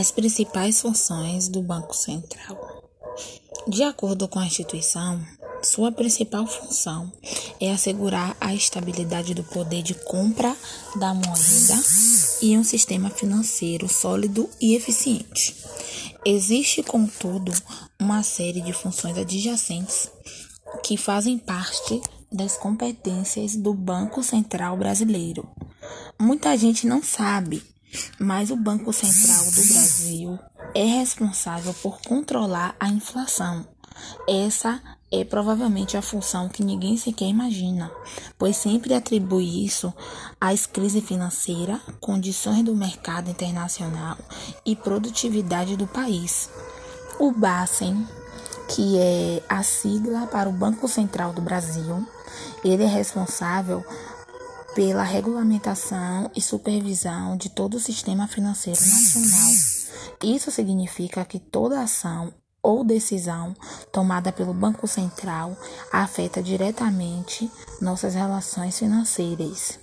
As principais funções do Banco Central. De acordo com a instituição, sua principal função é assegurar a estabilidade do poder de compra da moeda e um sistema financeiro sólido e eficiente. Existe, contudo, uma série de funções adjacentes que fazem parte das competências do Banco Central Brasileiro. Muita gente não sabe mas o Banco Central do Brasil é responsável por controlar a inflação. Essa é provavelmente a função que ninguém sequer imagina, pois sempre atribui isso às crises financeiras, condições do mercado internacional e produtividade do país. O BACEN, que é a sigla para o Banco Central do Brasil, ele é responsável pela regulamentação e supervisão de todo o sistema financeiro nacional. Isso significa que toda ação ou decisão tomada pelo Banco Central afeta diretamente nossas relações financeiras,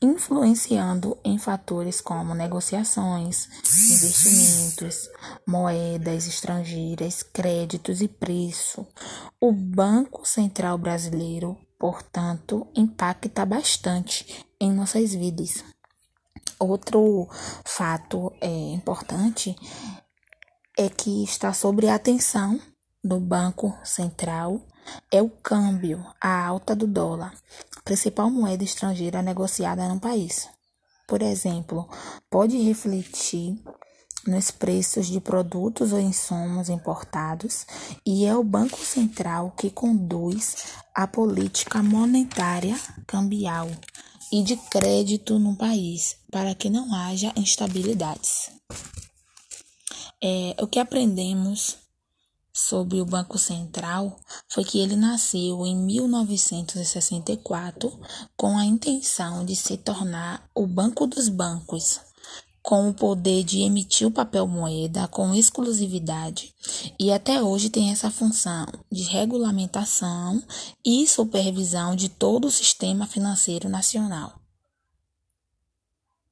influenciando em fatores como negociações, investimentos, moedas estrangeiras, créditos e preço. O Banco Central Brasileiro portanto, impacta bastante em nossas vidas. Outro fato é, importante é que está sobre a atenção do Banco Central é o câmbio, a alta do dólar, principal moeda estrangeira negociada no país. Por exemplo, pode refletir nos preços de produtos ou insumos importados e é o Banco Central que conduz a política monetária cambial e de crédito no país para que não haja instabilidades. É, o que aprendemos sobre o Banco Central foi que ele nasceu em 1964 com a intenção de se tornar o Banco dos Bancos com o poder de emitir o papel moeda com exclusividade e até hoje tem essa função de regulamentação e supervisão de todo o sistema financeiro nacional.